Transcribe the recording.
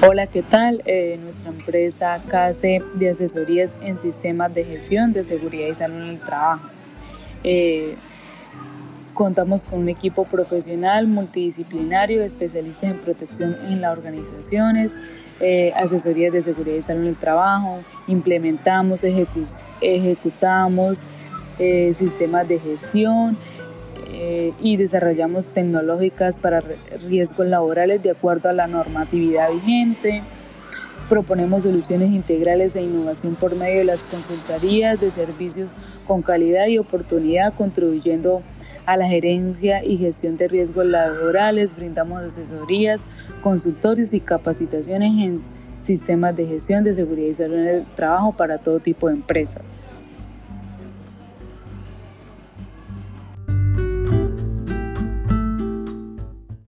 Hola, ¿qué tal? Eh, nuestra empresa CASE de asesorías en sistemas de gestión de seguridad y salud en el trabajo. Eh, contamos con un equipo profesional multidisciplinario de especialistas en protección en las organizaciones, eh, asesorías de seguridad y salud en el trabajo, implementamos, ejecutamos sistemas de gestión, eh, y desarrollamos tecnológicas para riesgos laborales de acuerdo a la normatividad vigente. Proponemos soluciones integrales e innovación por medio de las consultorías de servicios con calidad y oportunidad, contribuyendo a la gerencia y gestión de riesgos laborales. Brindamos asesorías, consultorios y capacitaciones en sistemas de gestión de seguridad y salud en el trabajo para todo tipo de empresas.